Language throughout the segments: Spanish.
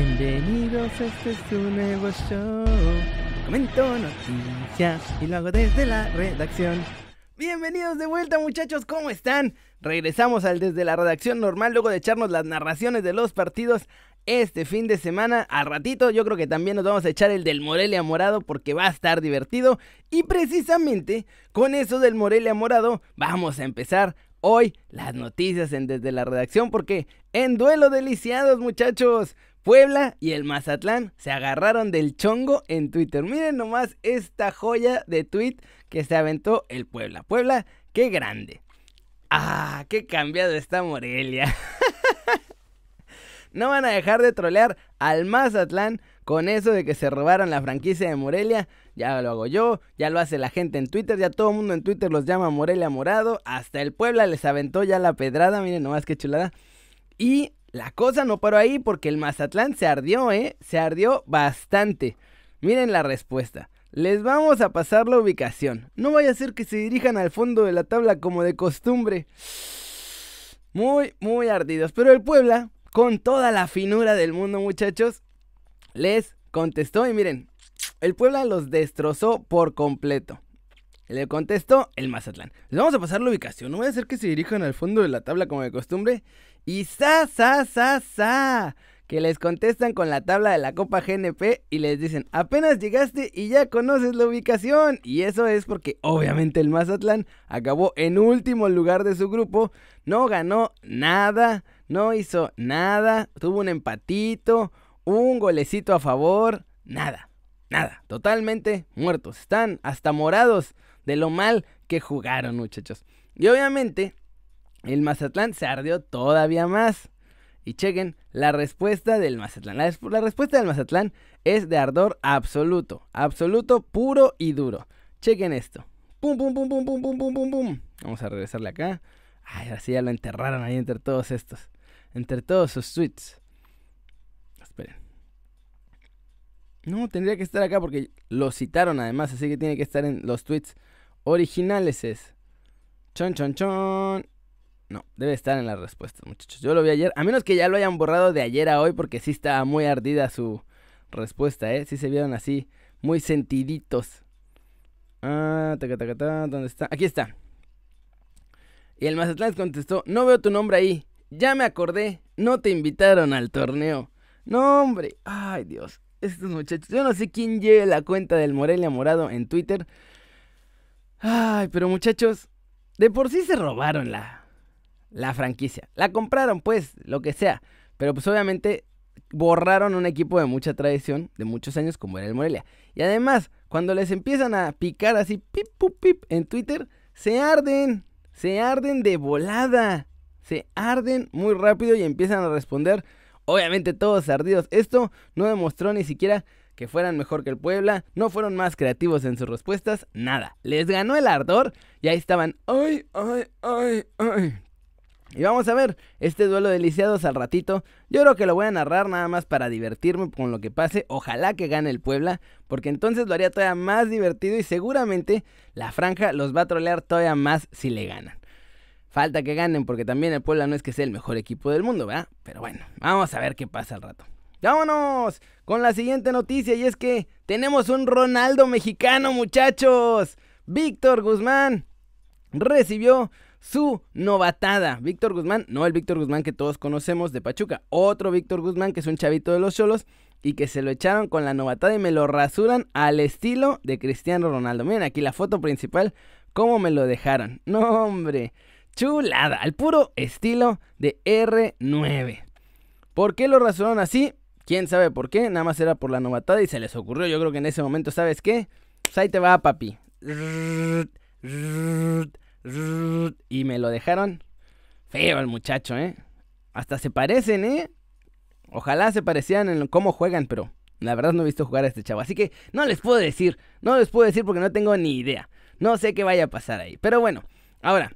Bienvenidos, este es tu nuevo show. Comento noticias y lo hago desde la redacción. Bienvenidos de vuelta muchachos, ¿cómo están? Regresamos al desde la redacción normal luego de echarnos las narraciones de los partidos este fin de semana. Al ratito yo creo que también nos vamos a echar el del Morelia Morado porque va a estar divertido. Y precisamente con eso del Morelia Morado vamos a empezar hoy las noticias en desde la redacción porque en duelo deliciados muchachos. Puebla y el Mazatlán se agarraron del chongo en Twitter. Miren nomás esta joya de tweet que se aventó el Puebla. Puebla, qué grande. Ah, qué cambiado está Morelia. no van a dejar de trolear al Mazatlán con eso de que se robaron la franquicia de Morelia. Ya lo hago yo, ya lo hace la gente en Twitter, ya todo el mundo en Twitter los llama Morelia Morado. Hasta el Puebla les aventó ya la pedrada, miren nomás qué chulada. Y la cosa no paró ahí porque el Mazatlán se ardió, ¿eh? Se ardió bastante. Miren la respuesta. Les vamos a pasar la ubicación. No vaya a ser que se dirijan al fondo de la tabla como de costumbre. Muy, muy ardidos. Pero el Puebla, con toda la finura del mundo, muchachos, les contestó y miren, el Puebla los destrozó por completo. Le contestó el Mazatlán. Les vamos a pasar la ubicación. No vaya a ser que se dirijan al fondo de la tabla como de costumbre. Y sa, sa, sa, sa. Que les contestan con la tabla de la Copa GNP y les dicen, apenas llegaste y ya conoces la ubicación. Y eso es porque obviamente el Mazatlán acabó en último lugar de su grupo. No ganó nada, no hizo nada, tuvo un empatito, un golecito a favor, nada, nada. Totalmente muertos. Están hasta morados de lo mal que jugaron muchachos. Y obviamente el Mazatlán se ardió todavía más. Y chequen la respuesta del Mazatlán. La, respuesta del Mazatlán es de ardor absoluto. Absoluto, puro y duro. Chequen esto. Pum, pum, pum, pum, pum, pum, pum, pum, pum. Vamos a regresarle acá. Ay, así ya lo enterraron ahí entre todos estos. Entre todos sus tweets. Esperen. No, tendría que estar acá porque lo citaron además. Así que tiene que estar en los tweets originales. Es. Chon, chon, chon. No, debe estar en las respuestas, muchachos. Yo lo vi ayer, a menos que ya lo hayan borrado de ayer a hoy, porque sí estaba muy ardida su respuesta, ¿eh? Sí se vieron así, muy sentiditos. Ah, taca, taca, taca, ¿dónde está? Aquí está. Y el Mazatlán contestó, no veo tu nombre ahí. Ya me acordé, no te invitaron al torneo. No, hombre, ay Dios, estos muchachos. Yo no sé quién lleve la cuenta del Morelia Morado en Twitter. Ay, pero muchachos, de por sí se robaron la, la franquicia. La compraron, pues, lo que sea. Pero pues obviamente borraron un equipo de mucha tradición, de muchos años, como era el Morelia. Y además, cuando les empiezan a picar así, pip, pip, pip, en Twitter, se arden. Se arden de volada. Se arden muy rápido y empiezan a responder. Obviamente todos ardidos. Esto no demostró ni siquiera que fueran mejor que el Puebla, no fueron más creativos en sus respuestas, nada. Les ganó el ardor y ahí estaban, ay, ay, ay, ay. Y vamos a ver este duelo de lisiados al ratito. Yo creo que lo voy a narrar nada más para divertirme con lo que pase. Ojalá que gane el Puebla, porque entonces lo haría todavía más divertido y seguramente la franja los va a trolear todavía más si le ganan. Falta que ganen porque también el Puebla no es que sea el mejor equipo del mundo, ¿verdad? Pero bueno, vamos a ver qué pasa al rato. Vámonos con la siguiente noticia y es que tenemos un Ronaldo mexicano, muchachos. Víctor Guzmán recibió su novatada. Víctor Guzmán, no el Víctor Guzmán que todos conocemos de Pachuca, otro Víctor Guzmán que es un chavito de los Cholos y que se lo echaron con la novatada y me lo rasuran al estilo de Cristiano Ronaldo. Miren aquí la foto principal, cómo me lo dejaron. No, hombre, chulada, al puro estilo de R9. ¿Por qué lo rasuraron así? ¿Quién sabe por qué? Nada más era por la novatada y se les ocurrió. Yo creo que en ese momento, ¿sabes qué? Pues ahí te va, papi. Me lo dejaron feo el muchacho, ¿eh? Hasta se parecen, ¿eh? Ojalá se parecieran en cómo juegan, pero la verdad no he visto jugar a este chavo. Así que no les puedo decir, no les puedo decir porque no tengo ni idea. No sé qué vaya a pasar ahí. Pero bueno, ahora,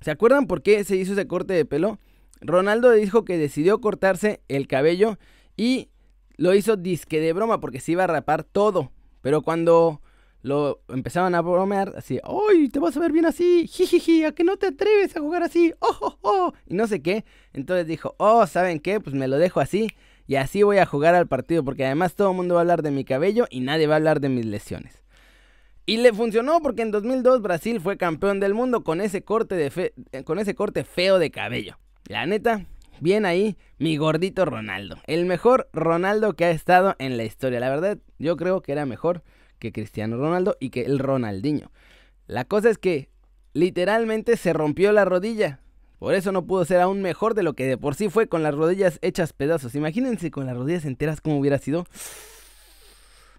¿se acuerdan por qué se hizo ese corte de pelo? Ronaldo dijo que decidió cortarse el cabello y lo hizo disque de broma porque se iba a rapar todo. Pero cuando lo empezaban a bromear así, ¡ay, te vas a ver bien así! ¡Jijiji! ¿A que no te atreves a jugar así? ¡Oh, oh, oh! Y no sé qué. Entonces dijo, oh, ¿saben qué? Pues me lo dejo así y así voy a jugar al partido porque además todo el mundo va a hablar de mi cabello y nadie va a hablar de mis lesiones. Y le funcionó porque en 2002 Brasil fue campeón del mundo con ese corte, de eh, con ese corte feo de cabello. La neta, bien ahí mi gordito Ronaldo. El mejor Ronaldo que ha estado en la historia. La verdad, yo creo que era mejor que Cristiano Ronaldo y que el Ronaldinho. La cosa es que literalmente se rompió la rodilla. Por eso no pudo ser aún mejor de lo que de por sí fue con las rodillas hechas pedazos. Imagínense con las rodillas enteras cómo hubiera sido.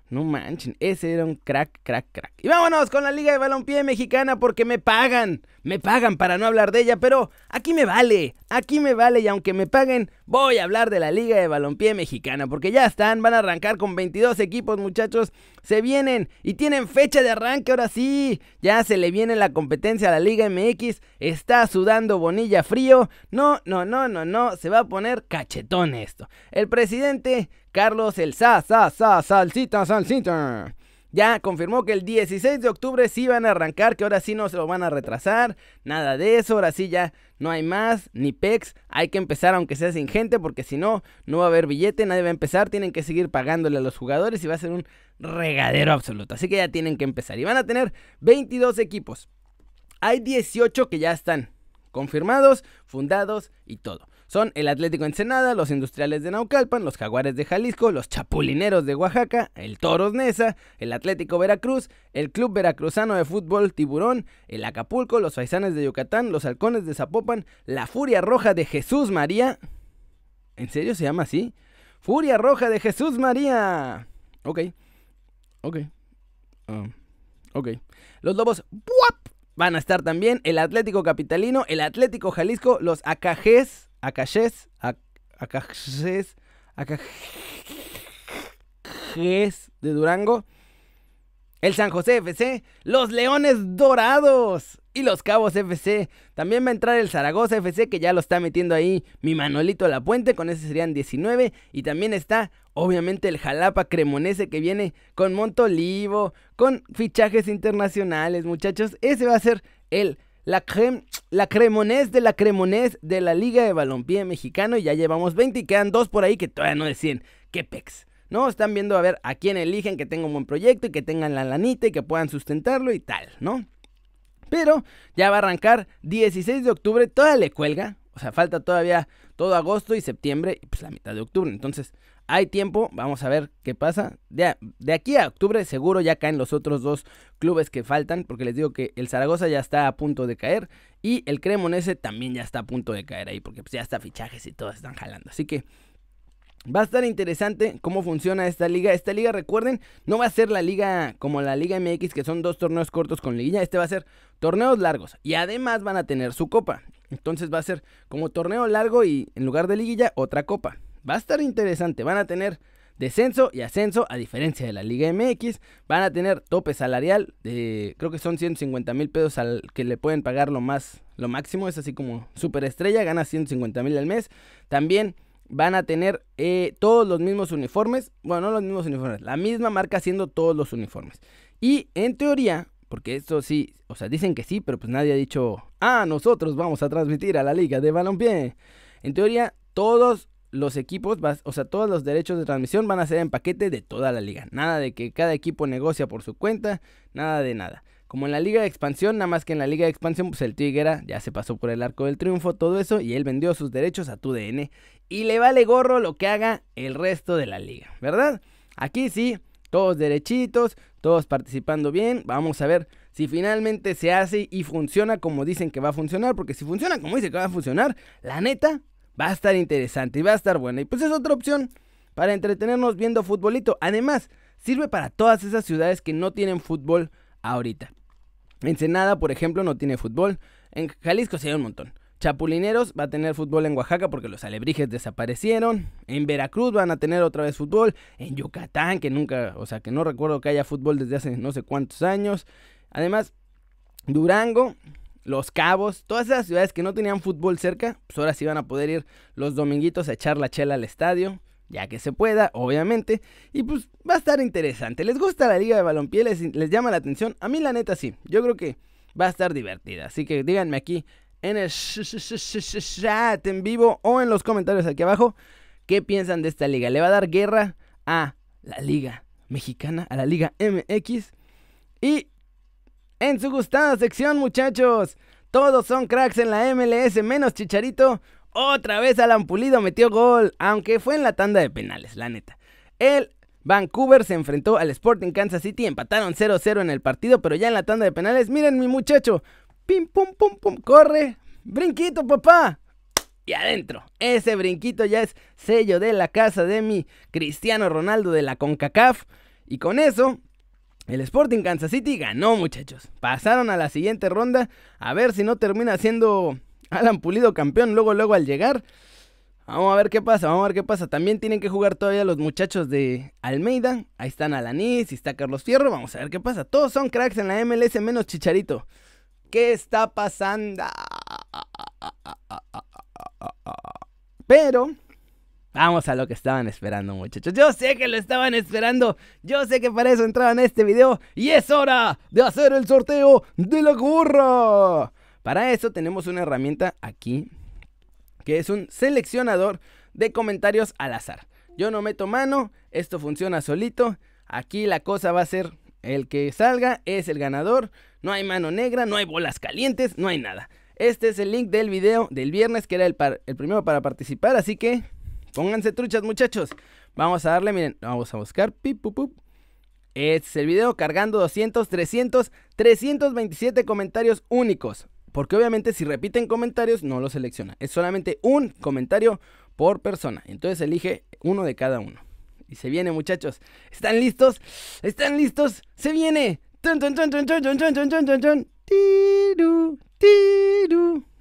No manchen, ese era un crack, crack, crack. Y vámonos con la Liga de Balompié Mexicana porque me pagan. Me pagan para no hablar de ella, pero aquí me vale. Aquí me vale y aunque me paguen, voy a hablar de la Liga de Balompié Mexicana porque ya están, van a arrancar con 22 equipos, muchachos. Se vienen y tienen fecha de arranque ahora sí. Ya se le viene la competencia a la Liga MX. Está sudando Bonilla frío. No, no, no, no, no, se va a poner cachetón esto. El presidente Carlos el Sa, Sa, Sa, Salsita, Salsita. Ya confirmó que el 16 de octubre sí van a arrancar, que ahora sí no se lo van a retrasar, nada de eso, ahora sí ya no hay más, ni PEX, hay que empezar aunque sea sin gente, porque si no, no va a haber billete, nadie va a empezar, tienen que seguir pagándole a los jugadores y va a ser un regadero absoluto, así que ya tienen que empezar. Y van a tener 22 equipos, hay 18 que ya están confirmados, fundados y todo. Son el Atlético Ensenada, los Industriales de Naucalpan, los Jaguares de Jalisco, los Chapulineros de Oaxaca, el Toros Nesa, el Atlético Veracruz, el Club Veracruzano de Fútbol Tiburón, el Acapulco, los Faisanes de Yucatán, los Halcones de Zapopan, la Furia Roja de Jesús María. ¿En serio se llama así? Furia Roja de Jesús María. Ok. Ok. Um, ok. Los Lobos van a estar también el Atlético Capitalino, el Atlético Jalisco, los AKGs Acaches, Acaches, Acaches de Durango, el San José FC, los Leones Dorados y los Cabos FC. También va a entrar el Zaragoza FC que ya lo está metiendo ahí mi Manolito La Puente, con ese serían 19. Y también está obviamente el Jalapa Cremonese que viene con Montolivo, con fichajes internacionales muchachos. Ese va a ser el la, la cremonés de la cremonés de la Liga de Balompié Mexicano. Y ya llevamos 20 y quedan dos por ahí que todavía no deciden qué pex. ¿No? Están viendo a ver a quién eligen que tenga un buen proyecto y que tengan la lanita y que puedan sustentarlo y tal, ¿no? Pero ya va a arrancar 16 de octubre, toda le cuelga. O sea, falta todavía todo agosto y septiembre y pues la mitad de octubre. Entonces, hay tiempo, vamos a ver qué pasa. De, de, aquí a octubre seguro ya caen los otros dos clubes que faltan, porque les digo que el Zaragoza ya está a punto de caer y el Cremonese también ya está a punto de caer ahí, porque pues ya está fichajes y todos están jalando. Así que va a estar interesante cómo funciona esta liga. Esta liga, recuerden, no va a ser la liga como la Liga MX, que son dos torneos cortos con liguilla. Este va a ser torneos largos y además van a tener su copa. Entonces va a ser como torneo largo y en lugar de liguilla, otra copa. Va a estar interesante. Van a tener descenso y ascenso, a diferencia de la Liga MX. Van a tener tope salarial de, creo que son 150 mil pesos al que le pueden pagar lo más, lo máximo. Es así como superestrella, gana 150 mil al mes. También van a tener eh, todos los mismos uniformes. Bueno, no los mismos uniformes, la misma marca haciendo todos los uniformes. Y en teoría, porque esto sí, o sea, dicen que sí, pero pues nadie ha dicho, ah, nosotros vamos a transmitir a la Liga de Balompié. En teoría, todos los equipos, o sea, todos los derechos de transmisión van a ser en paquete de toda la liga. Nada de que cada equipo negocia por su cuenta, nada de nada. Como en la liga de expansión, nada más que en la liga de expansión, pues el Tigera ya se pasó por el arco del triunfo, todo eso, y él vendió sus derechos a TUDN. Y le vale gorro lo que haga el resto de la liga, ¿verdad? Aquí sí, todos derechitos, todos participando bien. Vamos a ver si finalmente se hace y funciona como dicen que va a funcionar, porque si funciona como dicen que va a funcionar, la neta, Va a estar interesante y va a estar buena. Y pues es otra opción para entretenernos viendo futbolito. Además, sirve para todas esas ciudades que no tienen fútbol ahorita. Ensenada, por ejemplo, no tiene fútbol. En Jalisco sí hay un montón. Chapulineros va a tener fútbol en Oaxaca porque los alebrijes desaparecieron. En Veracruz van a tener otra vez fútbol. En Yucatán, que nunca, o sea, que no recuerdo que haya fútbol desde hace no sé cuántos años. Además, Durango los Cabos, todas esas ciudades que no tenían fútbol cerca, pues ahora sí van a poder ir los dominguitos a echar la chela al estadio, ya que se pueda, obviamente, y pues va a estar interesante. ¿Les gusta la liga de balompié? ¿Les, les llama la atención? A mí la neta sí, yo creo que va a estar divertida, así que díganme aquí en el chat en vivo o en los comentarios aquí abajo ¿Qué piensan de esta liga? ¿Le va a dar guerra a la liga mexicana, a la liga MX? Y en su gustada sección, muchachos, todos son cracks en la MLS, menos Chicharito. Otra vez Alan Pulido metió gol, aunque fue en la tanda de penales, la neta. El Vancouver se enfrentó al Sporting Kansas City, empataron 0-0 en el partido, pero ya en la tanda de penales, miren mi muchacho, pim pum pum pum, corre, brinquito papá. Y adentro, ese brinquito ya es sello de la casa de mi Cristiano Ronaldo de la CONCACAF. Y con eso, el Sporting Kansas City ganó, muchachos. Pasaron a la siguiente ronda. A ver si no termina siendo Alan Pulido campeón luego, luego al llegar. Vamos a ver qué pasa, vamos a ver qué pasa. También tienen que jugar todavía los muchachos de Almeida. Ahí están Alanis y está Carlos Fierro. Vamos a ver qué pasa. Todos son cracks en la MLS menos Chicharito. ¿Qué está pasando? Pero Vamos a lo que estaban esperando, muchachos. Yo sé que lo estaban esperando. Yo sé que para eso entraban a este video. Y es hora de hacer el sorteo de la gorra. Para eso tenemos una herramienta aquí. Que es un seleccionador de comentarios al azar. Yo no meto mano. Esto funciona solito. Aquí la cosa va a ser el que salga es el ganador. No hay mano negra, no hay bolas calientes, no hay nada. Este es el link del video del viernes que era el, primero para participar. Así que Pónganse truchas, muchachos. Vamos a darle, miren, vamos a buscar. Pip, Este es el video cargando 200, 300, 327 comentarios únicos. Porque obviamente si repiten comentarios no lo selecciona. Es solamente un comentario por persona. Entonces elige uno de cada uno. Y se viene, muchachos. ¿Están listos? ¿Están listos? ¡Se viene!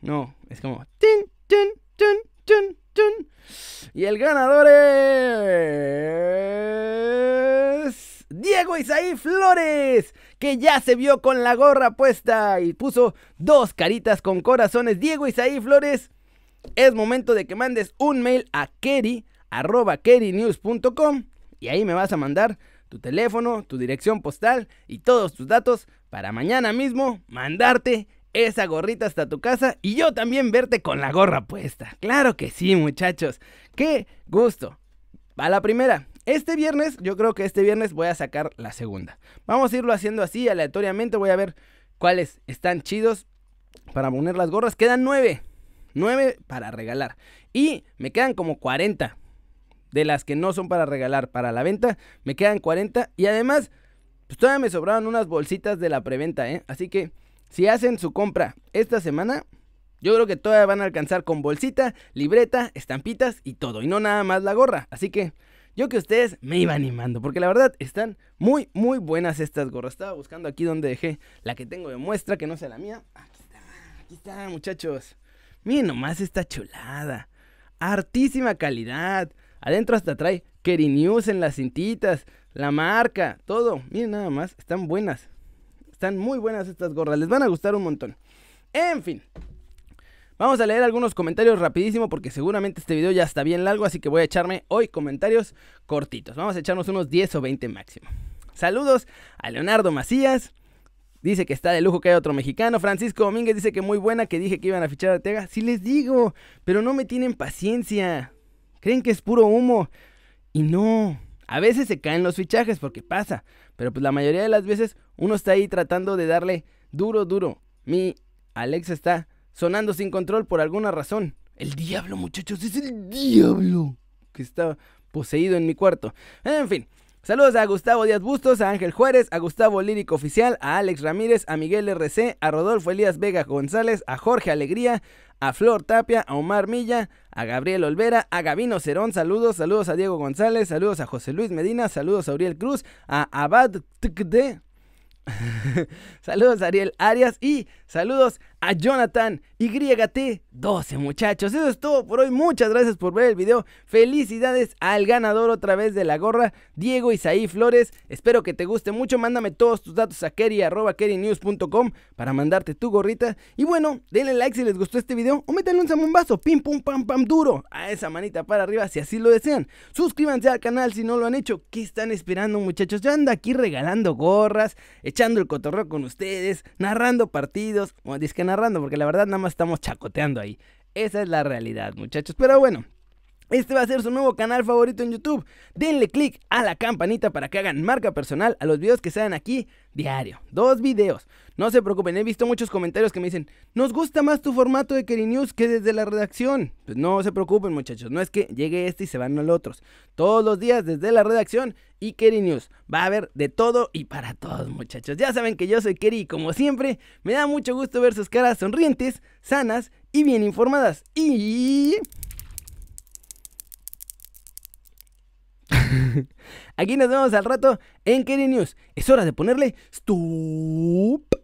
No, es como... Y el ganador es. Diego Isaí Flores, que ya se vio con la gorra puesta y puso dos caritas con corazones. Diego Isaí Flores, es momento de que mandes un mail a keri, arroba y ahí me vas a mandar tu teléfono, tu dirección postal y todos tus datos para mañana mismo mandarte esa gorrita hasta tu casa y yo también verte con la gorra puesta. Claro que sí, muchachos. ¡Qué gusto! A la primera. Este viernes, yo creo que este viernes voy a sacar la segunda. Vamos a irlo haciendo así, aleatoriamente. Voy a ver cuáles están chidos para poner las gorras. Quedan nueve. Nueve para regalar. Y me quedan como 40 de las que no son para regalar, para la venta. Me quedan 40. Y además, pues todavía me sobraron unas bolsitas de la preventa, ¿eh? Así que si hacen su compra esta semana, yo creo que todavía van a alcanzar con bolsita, libreta, estampitas y todo. Y no nada más la gorra. Así que yo que ustedes me iba animando. Porque la verdad están muy, muy buenas estas gorras. Estaba buscando aquí donde dejé la que tengo de muestra, que no sea la mía. Aquí está, aquí está, muchachos. Miren nomás esta chulada. Artísima calidad. Adentro hasta trae Keri News en las cintitas. La marca, todo. Miren nada más, están buenas. Están muy buenas estas gorras, les van a gustar un montón. En fin, vamos a leer algunos comentarios rapidísimo porque seguramente este video ya está bien largo, así que voy a echarme hoy comentarios cortitos. Vamos a echarnos unos 10 o 20 máximo. Saludos a Leonardo Macías. Dice que está de lujo que hay otro mexicano. Francisco Domínguez dice que muy buena, que dije que iban a fichar a Tega. Sí les digo, pero no me tienen paciencia. Creen que es puro humo. Y no, a veces se caen los fichajes porque pasa, pero pues la mayoría de las veces uno está ahí tratando de darle duro, duro. Mi Alexa está sonando sin control por alguna razón. El diablo, muchachos, es el diablo que está poseído en mi cuarto. En fin, Saludos a Gustavo Díaz Bustos, a Ángel Juárez, a Gustavo Lírico Oficial, a Alex Ramírez, a Miguel RC, a Rodolfo Elías Vega González, a Jorge Alegría, a Flor Tapia, a Omar Milla, a Gabriel Olvera, a Gabino Cerón, saludos, saludos a Diego González, saludos a José Luis Medina, saludos a Uriel Cruz, a Abad Tde, saludos a Ariel Arias y saludos a Jonathan YT12 muchachos. Eso es todo por hoy. Muchas gracias por ver el video. Felicidades al ganador otra vez de la gorra, Diego Isaí Flores. Espero que te guste mucho. Mándame todos tus datos a keri.kerinews.com para mandarte tu gorrita. Y bueno, denle like si les gustó este video o métanle un zamombazo, pim pum pam pam duro a esa manita para arriba si así lo desean. Suscríbanse al canal si no lo han hecho. ¿Qué están esperando muchachos? Yo ando aquí regalando gorras, echando el cotorreo con ustedes, narrando partidos. O que narrando porque la verdad nada más estamos chacoteando ahí. Esa es la realidad, muchachos. Pero bueno, Este va a ser su nuevo canal favorito en YouTube. Denle click a la campanita para que hagan marca personal a los videos que salen aquí diario. Dos videos. No se preocupen, he visto muchos comentarios que me dicen, nos gusta más tu formato de Keri News que desde la redacción. Pues no se preocupen muchachos, no es que llegue este y se van los otros. Todos los días desde la redacción y Keri News. Va a haber de todo y para todos muchachos. Ya saben que yo soy Keri y como siempre me da mucho gusto ver sus caras sonrientes, sanas y bien informadas. Y... Aquí nos vemos al rato en Keri News. Es hora de ponerle stop.